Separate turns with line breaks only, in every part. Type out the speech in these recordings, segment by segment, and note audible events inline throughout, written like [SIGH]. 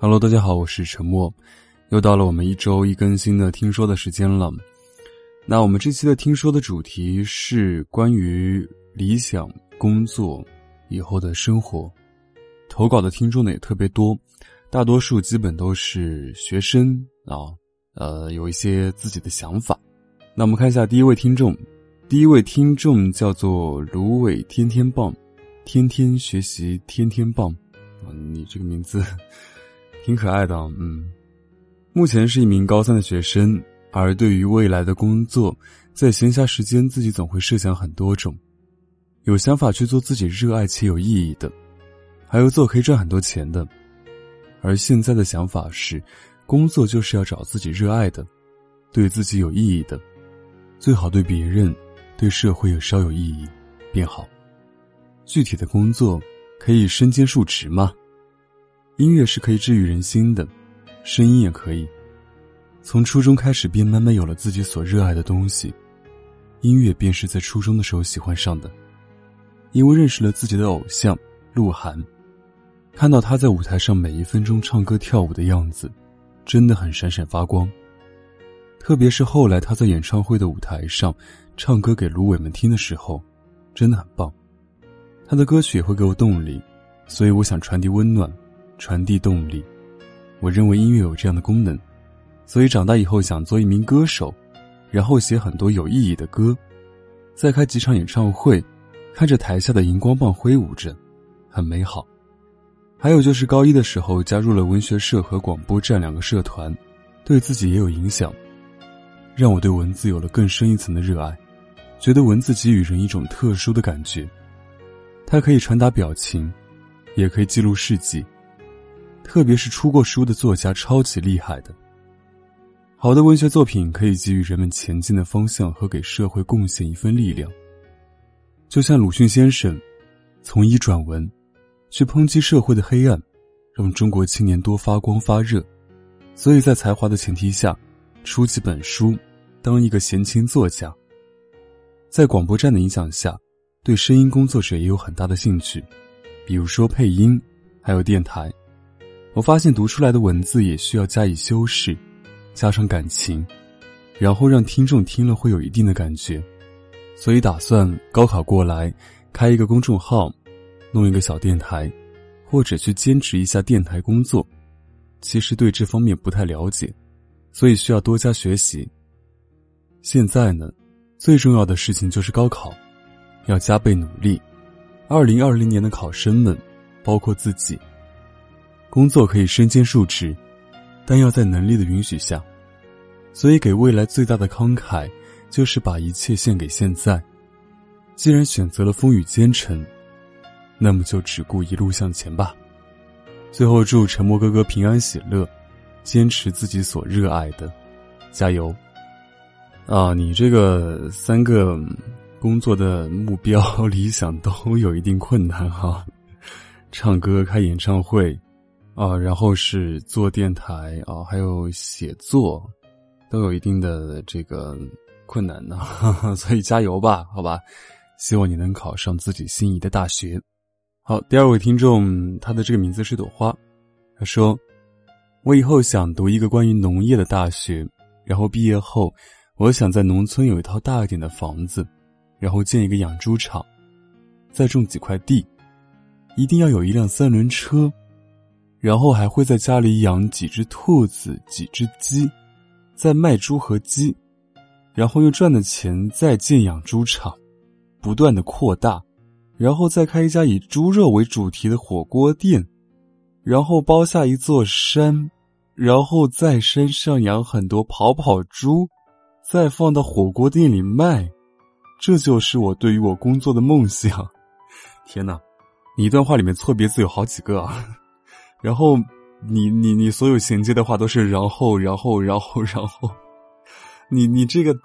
Hello，大家好，我是陈默，又到了我们一周一更新的听说的时间了。那我们这期的听说的主题是关于理想工作以后的生活。投稿的听众呢也特别多，大多数基本都是学生啊，呃，有一些自己的想法。那我们看一下第一位听众，第一位听众叫做芦苇天天棒，天天学习天天棒，啊，你这个名字。挺可爱的，嗯，目前是一名高三的学生，而对于未来的工作，在闲暇时间自己总会设想很多种，有想法去做自己热爱且有意义的，还有做可以赚很多钱的，而现在的想法是，工作就是要找自己热爱的，对自己有意义的，最好对别人、对社会也稍有意义，便好。具体的工作可以身兼数职吗？音乐是可以治愈人心的，声音也可以。从初中开始，便慢慢有了自己所热爱的东西。音乐便是在初中的时候喜欢上的，因为认识了自己的偶像鹿晗，看到他在舞台上每一分钟唱歌跳舞的样子，真的很闪闪发光。特别是后来他在演唱会的舞台上唱歌给芦苇们听的时候，真的很棒。他的歌曲也会给我动力，所以我想传递温暖。传递动力，我认为音乐有这样的功能，所以长大以后想做一名歌手，然后写很多有意义的歌，再开几场演唱会，看着台下的荧光棒挥舞着，很美好。还有就是高一的时候加入了文学社和广播站两个社团，对自己也有影响，让我对文字有了更深一层的热爱，觉得文字给予人一种特殊的感觉，它可以传达表情，也可以记录事迹。特别是出过书的作家，超级厉害的。好的文学作品可以给予人们前进的方向和给社会贡献一份力量。就像鲁迅先生，从医转文，去抨击社会的黑暗，让中国青年多发光发热。所以在才华的前提下，出几本书，当一个闲情作家。在广播站的影响下，对声音工作者也有很大的兴趣，比如说配音，还有电台。我发现读出来的文字也需要加以修饰，加上感情，然后让听众听了会有一定的感觉，所以打算高考过来开一个公众号，弄一个小电台，或者去兼职一下电台工作。其实对这方面不太了解，所以需要多加学习。现在呢，最重要的事情就是高考，要加倍努力。二零二零年的考生们，包括自己。工作可以身兼数职，但要在能力的允许下。所以，给未来最大的慷慨，就是把一切献给现在。既然选择了风雨兼程，那么就只顾一路向前吧。最后，祝沉默哥哥平安喜乐，坚持自己所热爱的，加油！啊，你这个三个工作的目标 [LAUGHS] 理想都有一定困难哈，唱歌、开演唱会。啊，然后是做电台啊，还有写作，都有一定的这个困难呢，[LAUGHS] 所以加油吧，好吧，希望你能考上自己心仪的大学。好，第二位听众，他的这个名字是朵花，他说：“我以后想读一个关于农业的大学，然后毕业后，我想在农村有一套大一点的房子，然后建一个养猪场，再种几块地，一定要有一辆三轮车。”然后还会在家里养几只兔子、几只鸡，再卖猪和鸡，然后用赚的钱再建养猪场，不断的扩大，然后再开一家以猪肉为主题的火锅店，然后包下一座山，然后在山上养很多跑跑猪，再放到火锅店里卖，这就是我对于我工作的梦想。天哪，你一段话里面错别字有好几个啊！然后，你你你所有衔接的话都是然后然后然后然后，你你这个，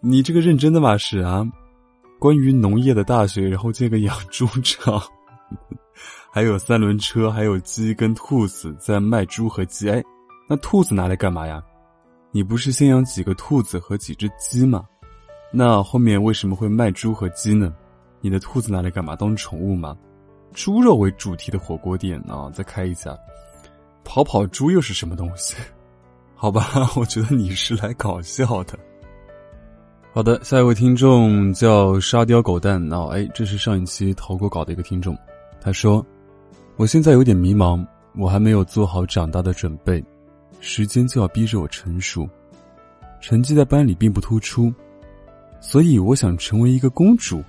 你这个认真的吗？是啊，关于农业的大学，然后建个养猪场，[LAUGHS] 还有三轮车，还有鸡跟兔子在卖猪和鸡。哎，那兔子拿来干嘛呀？你不是先养几个兔子和几只鸡吗？那后面为什么会卖猪和鸡呢？你的兔子拿来干嘛？当宠物吗？猪肉为主题的火锅店啊，再开一家，跑跑猪又是什么东西？[LAUGHS] 好吧，[LAUGHS] 我觉得你是来搞笑的。好的，下一位听众叫沙雕狗蛋哦，哎，这是上一期投过稿的一个听众，他说：“我现在有点迷茫，我还没有做好长大的准备，时间就要逼着我成熟，成绩在班里并不突出，所以我想成为一个公主，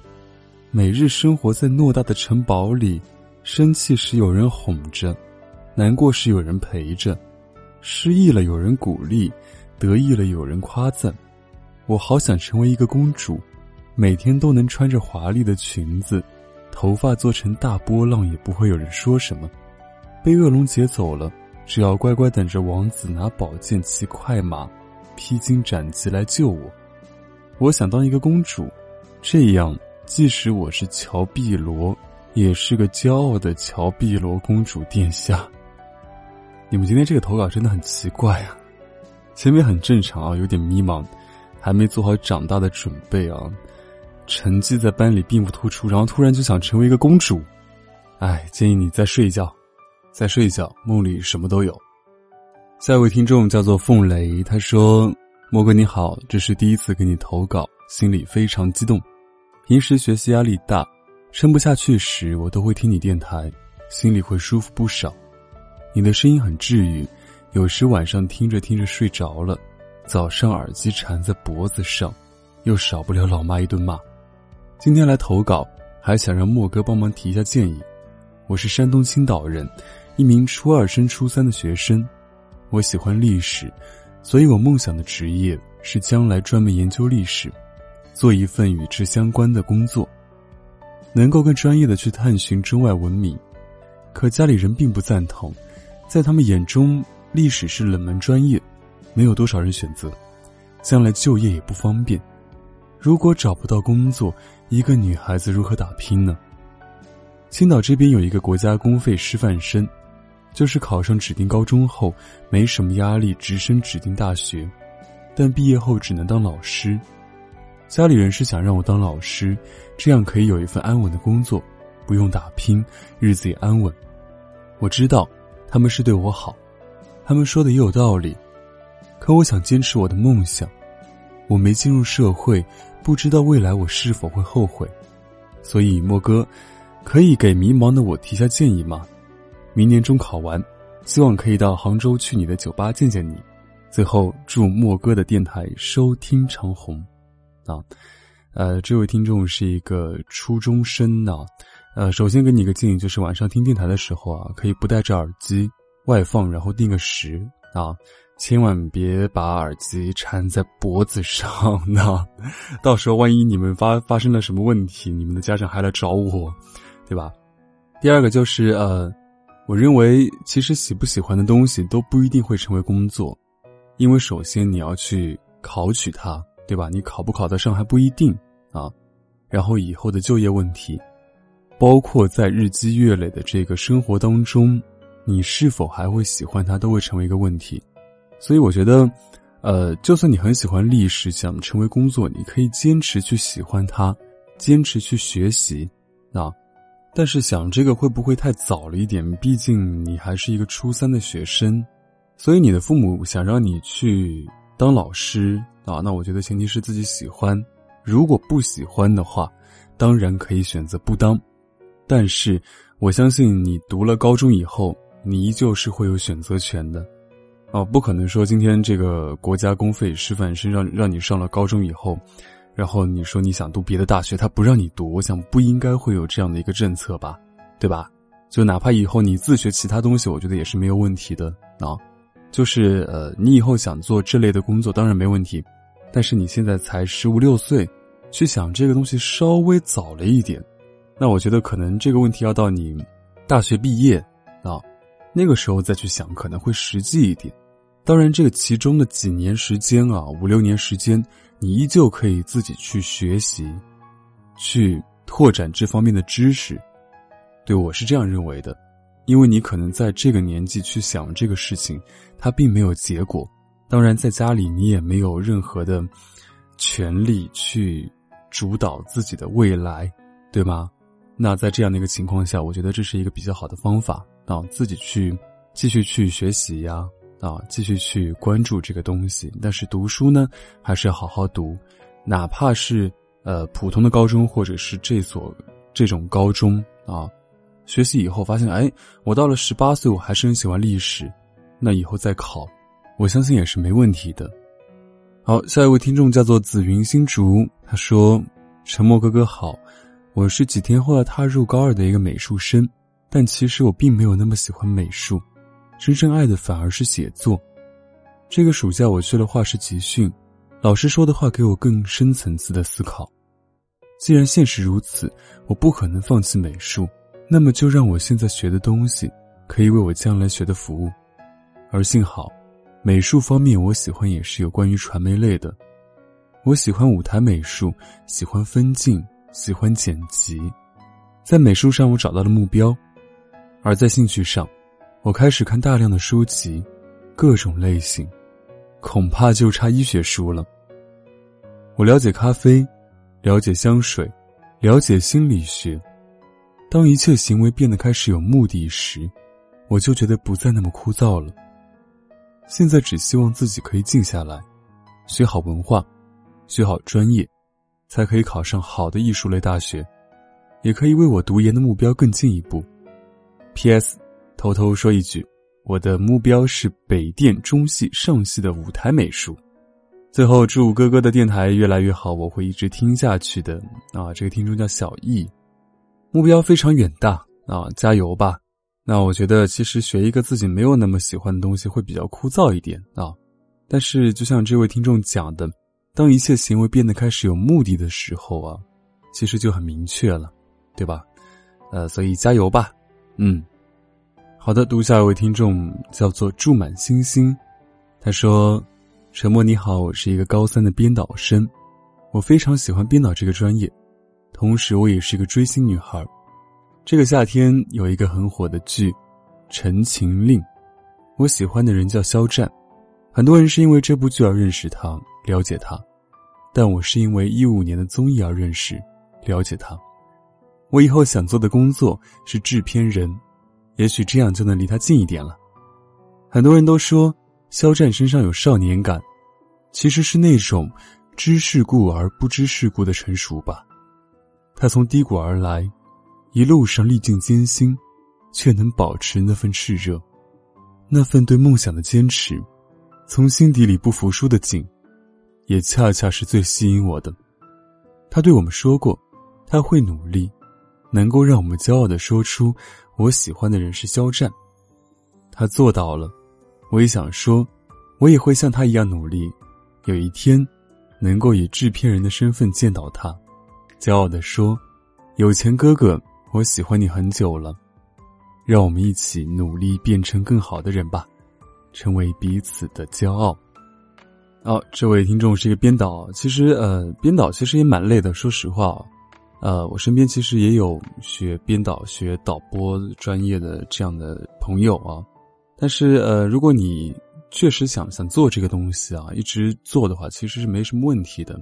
每日生活在偌大的城堡里，生气时有人哄着，难过时有人陪着，失意了有人鼓励，得意了有人夸赞。”我好想成为一个公主，每天都能穿着华丽的裙子，头发做成大波浪也不会有人说什么。被恶龙劫走了，只要乖乖等着王子拿宝剑、骑快马、披荆斩棘来救我。我想当一个公主，这样即使我是乔碧罗，也是个骄傲的乔碧罗公主殿下。你们今天这个投稿真的很奇怪啊，前面很正常啊，有点迷茫。还没做好长大的准备啊，成绩在班里并不突出，然后突然就想成为一个公主，哎，建议你再睡一觉，再睡一觉，梦里什么都有。下一位听众叫做凤雷，他说：“莫哥你好，这是第一次给你投稿，心里非常激动。平时学习压力大，撑不下去时，我都会听你电台，心里会舒服不少。你的声音很治愈，有时晚上听着听着睡着了。”早上耳机缠在脖子上，又少不了老妈一顿骂。今天来投稿，还想让莫哥帮忙提一下建议。我是山东青岛人，一名初二升初三的学生。我喜欢历史，所以我梦想的职业是将来专门研究历史，做一份与之相关的工作，能够更专业的去探寻中外文明。可家里人并不赞同，在他们眼中，历史是冷门专业。没有多少人选择，将来就业也不方便。如果找不到工作，一个女孩子如何打拼呢？青岛这边有一个国家公费师范生，就是考上指定高中后没什么压力，直升指定大学，但毕业后只能当老师。家里人是想让我当老师，这样可以有一份安稳的工作，不用打拼，日子也安稳。我知道他们是对我好，他们说的也有道理。可我想坚持我的梦想，我没进入社会，不知道未来我是否会后悔，所以莫哥，可以给迷茫的我提下建议吗？明年中考完，希望可以到杭州去你的酒吧见见你。最后祝莫哥的电台收听长虹，啊，呃，这位听众是一个初中生呢，呃，首先给你一个建议，就是晚上听电台的时候啊，可以不戴着耳机外放，然后定个时啊。千万别把耳机缠在脖子上，那 [LAUGHS] 到时候万一你们发发生了什么问题，你们的家长还来找我，对吧？第二个就是呃，我认为其实喜不喜欢的东西都不一定会成为工作，因为首先你要去考取它，对吧？你考不考得上还不一定啊。然后以后的就业问题，包括在日积月累的这个生活当中，你是否还会喜欢它，都会成为一个问题。所以我觉得，呃，就算你很喜欢历史，想成为工作，你可以坚持去喜欢它，坚持去学习，啊，但是想这个会不会太早了一点？毕竟你还是一个初三的学生，所以你的父母想让你去当老师啊，那我觉得前提是自己喜欢。如果不喜欢的话，当然可以选择不当，但是我相信你读了高中以后，你依旧是会有选择权的。哦，不可能说今天这个国家公费师范生让让你上了高中以后，然后你说你想读别的大学，他不让你读。我想不应该会有这样的一个政策吧，对吧？就哪怕以后你自学其他东西，我觉得也是没有问题的啊。就是呃，你以后想做这类的工作，当然没问题。但是你现在才十五六岁，去想这个东西稍微早了一点，那我觉得可能这个问题要到你大学毕业啊，那个时候再去想，可能会实际一点。当然，这个其中的几年时间啊，五六年时间，你依旧可以自己去学习，去拓展这方面的知识。对我是这样认为的，因为你可能在这个年纪去想这个事情，它并没有结果。当然，在家里你也没有任何的权利去主导自己的未来，对吗？那在这样的一个情况下，我觉得这是一个比较好的方法啊，自己去继续去学习呀，啊，继续去关注这个东西。但是读书呢，还是要好好读，哪怕是呃普通的高中或者是这所这种高中啊，学习以后发现，哎，我到了十八岁，我还是很喜欢历史，那以后再考，我相信也是没问题的。好，下一位听众叫做紫云新竹，他说：“沉默哥哥好，我是几天后要踏入高二的一个美术生，但其实我并没有那么喜欢美术，真正爱的反而是写作。这个暑假我去了画室集训，老师说的话给我更深层次的思考。既然现实如此，我不可能放弃美术，那么就让我现在学的东西可以为我将来学的服务。而幸好。”美术方面，我喜欢也是有关于传媒类的。我喜欢舞台美术，喜欢分镜，喜欢剪辑。在美术上，我找到了目标；而在兴趣上，我开始看大量的书籍，各种类型，恐怕就差医学书了。我了解咖啡，了解香水，了解心理学。当一切行为变得开始有目的时，我就觉得不再那么枯燥了。现在只希望自己可以静下来，学好文化，学好专业，才可以考上好的艺术类大学，也可以为我读研的目标更进一步。P.S. 偷偷说一句，我的目标是北电中戏上戏的舞台美术。最后，祝哥哥的电台越来越好，我会一直听下去的。啊，这个听众叫小易，目标非常远大啊，加油吧！那我觉得，其实学一个自己没有那么喜欢的东西会比较枯燥一点啊。但是，就像这位听众讲的，当一切行为变得开始有目的的时候啊，其实就很明确了，对吧？呃，所以加油吧。嗯，好的，读下一位听众叫做住满星星，他说：“沉默你好，我是一个高三的编导生，我非常喜欢编导这个专业，同时我也是一个追星女孩。”这个夏天有一个很火的剧《陈情令》，我喜欢的人叫肖战，很多人是因为这部剧而认识他、了解他，但我是因为一五年的综艺而认识、了解他。我以后想做的工作是制片人，也许这样就能离他近一点了。很多人都说肖战身上有少年感，其实是那种知世故而不知世故的成熟吧。他从低谷而来。一路上历尽艰辛，却能保持那份炽热，那份对梦想的坚持，从心底里不服输的劲，也恰恰是最吸引我的。他对我们说过，他会努力，能够让我们骄傲的说出我喜欢的人是肖战。他做到了，我也想说，我也会像他一样努力，有一天，能够以制片人的身份见到他，骄傲的说：“有钱哥哥。”我喜欢你很久了，让我们一起努力变成更好的人吧，成为彼此的骄傲。哦，这位听众是一个编导，其实呃，编导其实也蛮累的。说实话，呃，我身边其实也有学编导、学导播专业的这样的朋友啊。但是呃，如果你确实想想做这个东西啊，一直做的话，其实是没什么问题的。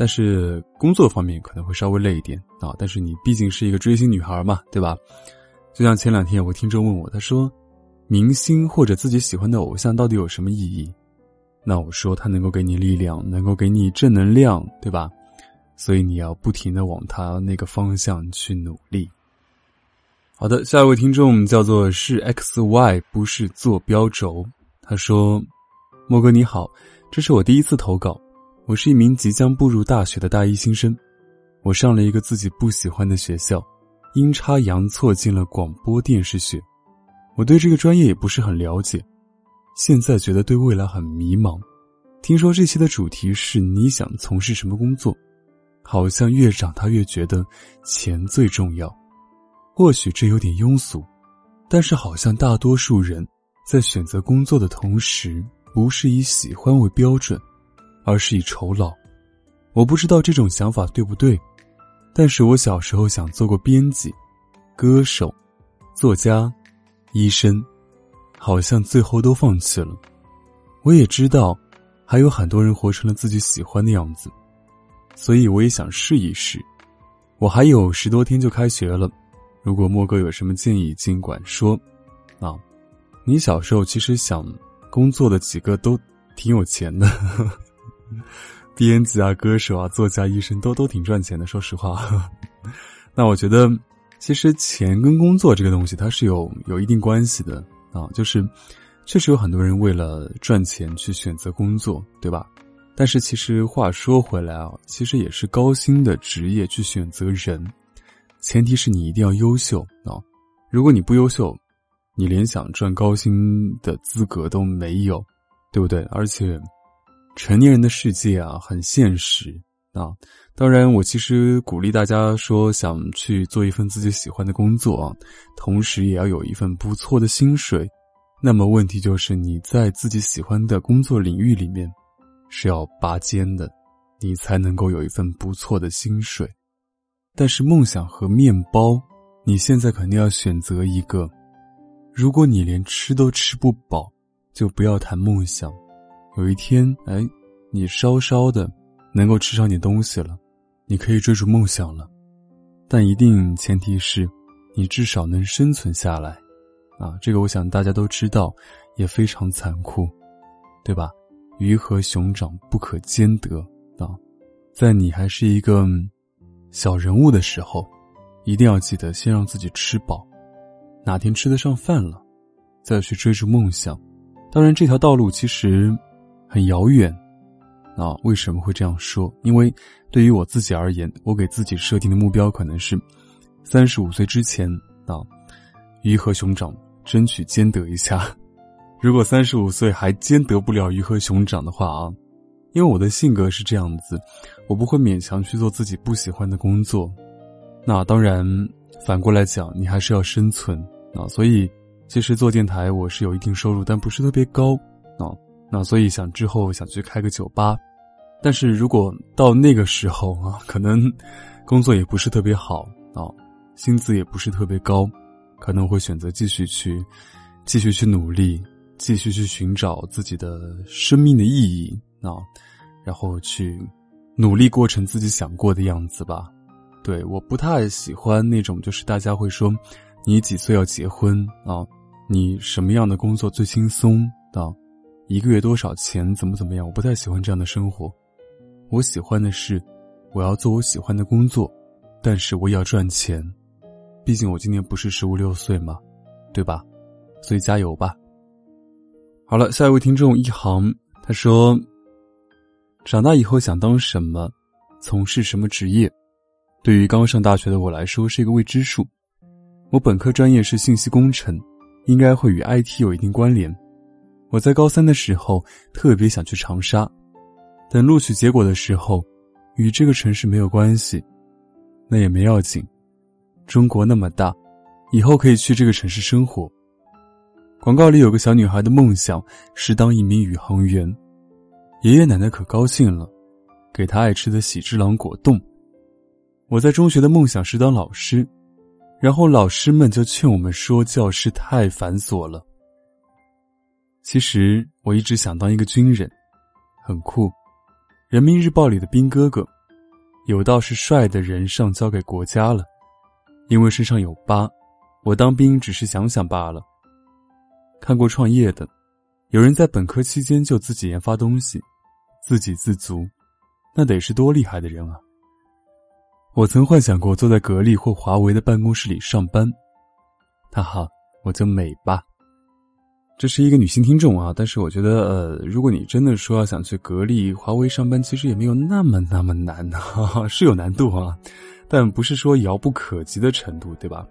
但是工作方面可能会稍微累一点啊，但是你毕竟是一个追星女孩嘛，对吧？就像前两天有个听众问我，他说：“明星或者自己喜欢的偶像到底有什么意义？”那我说他能够给你力量，能够给你正能量，对吧？所以你要不停的往他那个方向去努力。好的，下一位听众叫做是 X Y，不是坐标轴。他说：“莫哥你好，这是我第一次投稿。”我是一名即将步入大学的大一新生，我上了一个自己不喜欢的学校，阴差阳错进了广播电视学。我对这个专业也不是很了解，现在觉得对未来很迷茫。听说这期的主题是你想从事什么工作，好像越长大越觉得钱最重要。或许这有点庸俗，但是好像大多数人在选择工作的同时，不是以喜欢为标准。而是以酬劳，我不知道这种想法对不对，但是我小时候想做过编辑、歌手、作家、医生，好像最后都放弃了。我也知道，还有很多人活成了自己喜欢的样子，所以我也想试一试。我还有十多天就开学了，如果莫哥有什么建议，尽管说。啊，你小时候其实想工作的几个都挺有钱的，[LAUGHS] 编辑啊、歌手啊、作家、医生都都挺赚钱的。说实话，[LAUGHS] 那我觉得其实钱跟工作这个东西它是有有一定关系的啊，就是确实有很多人为了赚钱去选择工作，对吧？但是其实话说回来啊，其实也是高薪的职业去选择人，前提是你一定要优秀啊。如果你不优秀，你连想赚高薪的资格都没有，对不对？而且，成年人的世界啊，很现实啊。当然，我其实鼓励大家说，想去做一份自己喜欢的工作啊，同时也要有一份不错的薪水。那么，问题就是你在自己喜欢的工作领域里面是要拔尖的，你才能够有一份不错的薪水。但是，梦想和面包，你现在肯定要选择一个。如果你连吃都吃不饱，就不要谈梦想。有一天，哎，你稍稍的能够吃上点东西了，你可以追逐梦想了。但一定前提是，你至少能生存下来。啊，这个我想大家都知道，也非常残酷，对吧？鱼和熊掌不可兼得啊！在你还是一个小人物的时候，一定要记得先让自己吃饱。哪天吃得上饭了，再去追逐梦想。当然，这条道路其实很遥远。啊，为什么会这样说？因为对于我自己而言，我给自己设定的目标可能是三十五岁之前啊，鱼和熊掌争取兼得一下。[LAUGHS] 如果三十五岁还兼得不了鱼和熊掌的话啊，因为我的性格是这样子，我不会勉强去做自己不喜欢的工作。那当然。反过来讲，你还是要生存啊，所以其实做电台我是有一定收入，但不是特别高。那所以想之后想去开个酒吧，但是如果到那个时候啊，可能工作也不是特别好啊，薪资也不是特别高，可能会选择继续去继续去努力，继续去寻找自己的生命的意义啊，然后去努力过成自己想过的样子吧。对，我不太喜欢那种，就是大家会说，你几岁要结婚啊？你什么样的工作最轻松啊？一个月多少钱？怎么怎么样？我不太喜欢这样的生活。我喜欢的是，我要做我喜欢的工作，但是我也要赚钱。毕竟我今年不是十五六岁嘛，对吧？所以加油吧。好了，下一位听众一行他说：“长大以后想当什么？从事什么职业？”对于刚上大学的我来说是一个未知数。我本科专业是信息工程，应该会与 IT 有一定关联。我在高三的时候特别想去长沙，等录取结果的时候，与这个城市没有关系，那也没要紧。中国那么大，以后可以去这个城市生活。广告里有个小女孩的梦想是当一名宇航员，爷爷奶奶可高兴了，给她爱吃的喜之郎果冻。我在中学的梦想是当老师，然后老师们就劝我们说教室太繁琐了。其实我一直想当一个军人，很酷。人民日报里的兵哥哥，有道是帅的人上交给国家了，因为身上有疤，我当兵只是想想罢了。看过创业的，有人在本科期间就自己研发东西，自给自足，那得是多厉害的人啊！我曾幻想过坐在格力或华为的办公室里上班，哈哈，我就美吧。这是一个女性听众啊，但是我觉得，呃，如果你真的说要想去格力、华为上班，其实也没有那么那么难哈哈，[LAUGHS] 是有难度啊，但不是说遥不可及的程度，对吧？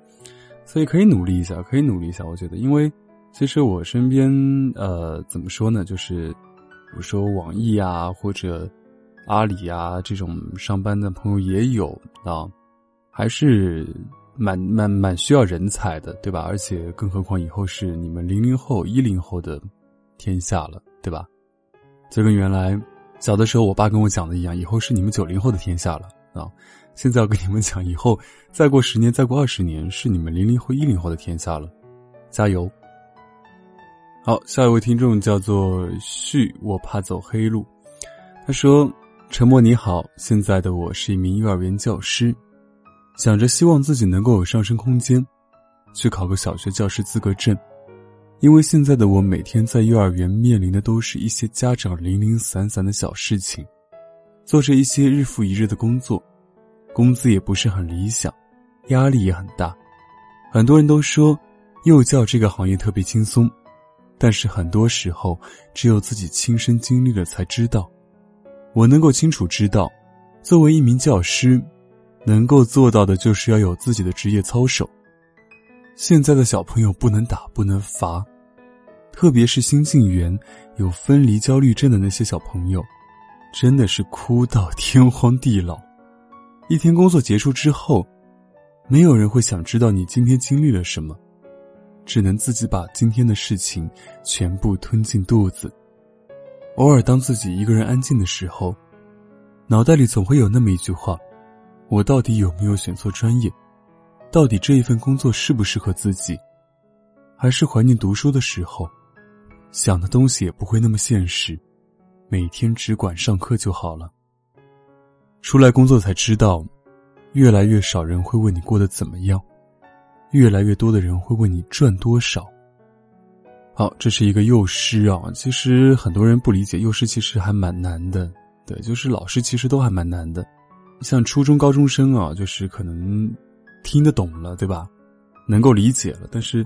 所以可以努力一下，可以努力一下。我觉得，因为其实我身边，呃，怎么说呢，就是比如说网易啊，或者。阿里啊，这种上班的朋友也有啊，还是蛮蛮蛮需要人才的，对吧？而且更何况以后是你们零零后、一零后的天下了，对吧？就跟原来小的时候我爸跟我讲的一样，以后是你们九零后的天下了啊！现在要跟你们讲，以后再过十年、再过二十年，是你们零零后、一零后的天下了，加油！好，下一位听众叫做旭，我怕走黑路，他说。沉默你好，现在的我是一名幼儿园教师，想着希望自己能够有上升空间，去考个小学教师资格证。因为现在的我每天在幼儿园面临的都是一些家长零零散散的小事情，做着一些日复一日的工作，工资也不是很理想，压力也很大。很多人都说幼教这个行业特别轻松，但是很多时候只有自己亲身经历了才知道。我能够清楚知道，作为一名教师，能够做到的就是要有自己的职业操守。现在的小朋友不能打，不能罚，特别是新进园有分离焦虑症的那些小朋友，真的是哭到天荒地老。一天工作结束之后，没有人会想知道你今天经历了什么，只能自己把今天的事情全部吞进肚子。偶尔当自己一个人安静的时候，脑袋里总会有那么一句话：我到底有没有选错专业？到底这一份工作适不适合自己？还是怀念读书的时候，想的东西也不会那么现实，每天只管上课就好了。出来工作才知道，越来越少人会问你过得怎么样，越来越多的人会问你赚多少。好，这是一个幼师啊，其实很多人不理解，幼师其实还蛮难的。对，就是老师其实都还蛮难的，像初中高中生啊，就是可能。听得懂了，对吧？能够理解了，但是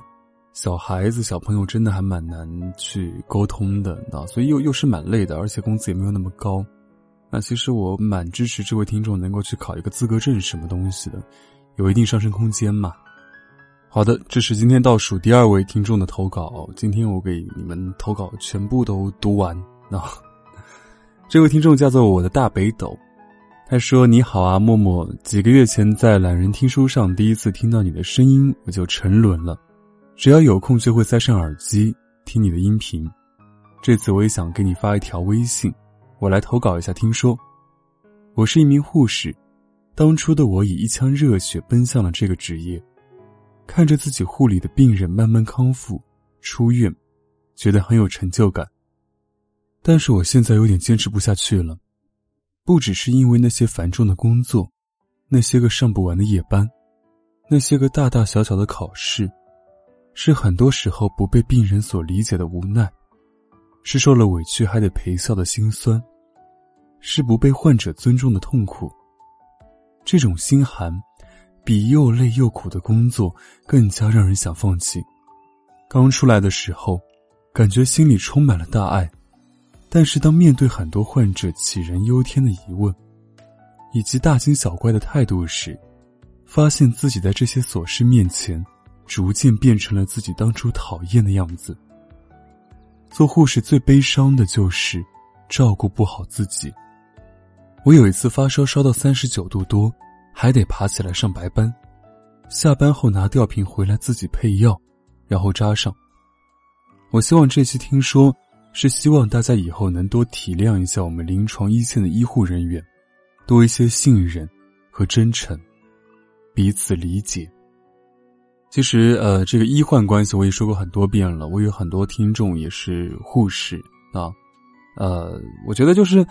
小孩子、小朋友真的还蛮难去沟通的啊，所以又又是蛮累的，而且工资也没有那么高。那其实我蛮支持这位听众能够去考一个资格证，什么东西的，有一定上升空间嘛。好的，这是今天倒数第二位听众的投稿，今天我给你们投稿全部都读完啊。这位听众叫做我的大北斗。他说：“你好啊，默默。几个月前在懒人听书上第一次听到你的声音，我就沉沦了。只要有空就会塞上耳机听你的音频。这次我也想给你发一条微信，我来投稿一下。听说，我是一名护士，当初的我以一腔热血奔向了这个职业，看着自己护理的病人慢慢康复出院，觉得很有成就感。但是我现在有点坚持不下去了。”不只是因为那些繁重的工作，那些个上不完的夜班，那些个大大小小的考试，是很多时候不被病人所理解的无奈，是受了委屈还得陪笑的心酸，是不被患者尊重的痛苦。这种心寒，比又累又苦的工作更加让人想放弃。刚出来的时候，感觉心里充满了大爱。但是，当面对很多患者杞人忧天的疑问，以及大惊小怪的态度时，发现自己在这些琐事面前，逐渐变成了自己当初讨厌的样子。做护士最悲伤的就是照顾不好自己。我有一次发烧烧到三十九度多，还得爬起来上白班，下班后拿吊瓶回来自己配药，然后扎上。我希望这期听说。是希望大家以后能多体谅一下我们临床一线的医护人员，多一些信任和真诚，彼此理解。其实，呃，这个医患关系我也说过很多遍了。我有很多听众也是护士啊，呃，我觉得就是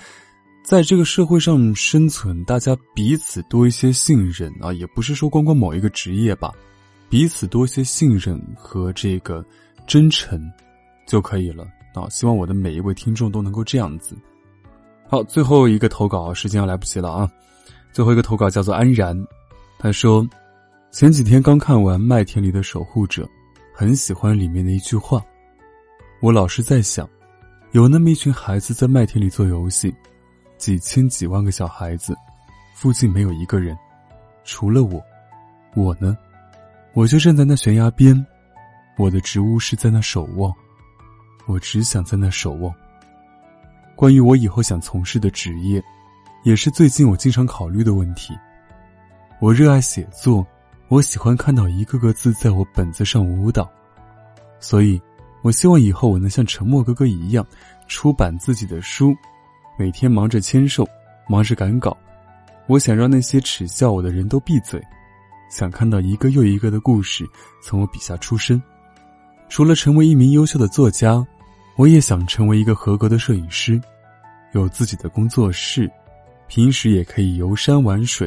在这个社会上生存，大家彼此多一些信任啊，也不是说光光某一个职业吧，彼此多一些信任和这个真诚就可以了。啊，希望我的每一位听众都能够这样子。好，最后一个投稿，时间要来不及了啊！最后一个投稿叫做安然，他说，前几天刚看完《麦田里的守护者》，很喜欢里面的一句话。我老是在想，有那么一群孩子在麦田里做游戏，几千几万个小孩子，附近没有一个人，除了我。我呢，我就站在那悬崖边，我的植物是在那守望。我只想在那守望。关于我以后想从事的职业，也是最近我经常考虑的问题。我热爱写作，我喜欢看到一个个字在我本子上舞蹈，所以，我希望以后我能像沉默哥哥一样，出版自己的书，每天忙着签售，忙着赶稿。我想让那些耻笑我的人都闭嘴，想看到一个又一个的故事从我笔下出生。除了成为一名优秀的作家。我也想成为一个合格的摄影师，有自己的工作室，平时也可以游山玩水，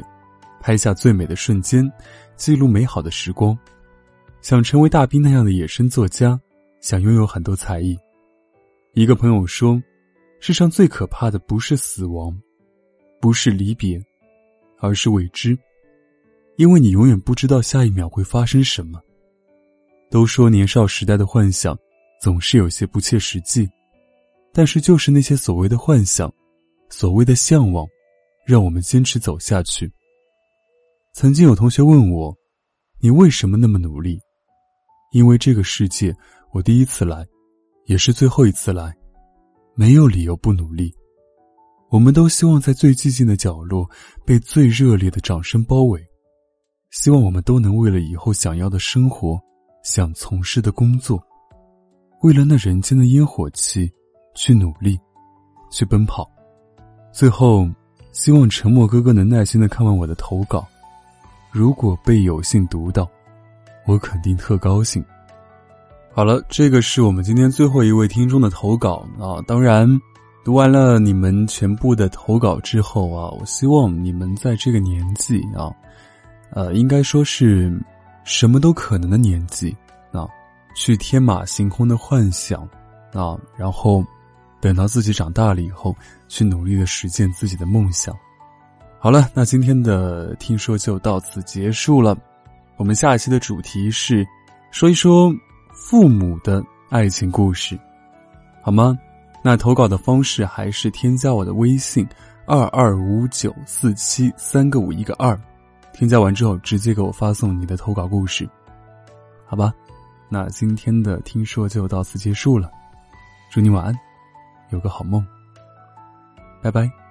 拍下最美的瞬间，记录美好的时光。想成为大兵那样的野生作家，想拥有很多才艺。一个朋友说：“世上最可怕的不是死亡，不是离别，而是未知，因为你永远不知道下一秒会发生什么。”都说年少时代的幻想总是有些不切实际，但是就是那些所谓的幻想，所谓的向往，让我们坚持走下去。曾经有同学问我：“你为什么那么努力？”因为这个世界，我第一次来，也是最后一次来，没有理由不努力。我们都希望在最寂静的角落被最热烈的掌声包围，希望我们都能为了以后想要的生活、想从事的工作，为了那人间的烟火气去努力，去奔跑。最后，希望沉默哥哥能耐心的看完我的投稿。如果被有幸读到，我肯定特高兴。好了，这个是我们今天最后一位听众的投稿啊。当然，读完了你们全部的投稿之后啊，我希望你们在这个年纪啊，呃，应该说是什么都可能的年纪啊，去天马行空的幻想啊，然后等到自己长大了以后，去努力的实现自己的梦想。好了，那今天的听说就到此结束了。我们下一期的主题是说一说父母的爱情故事，好吗？那投稿的方式还是添加我的微信二二五九四七三个五一个二，添加完之后直接给我发送你的投稿故事，好吧？那今天的听说就到此结束了，祝你晚安，有个好梦，拜拜。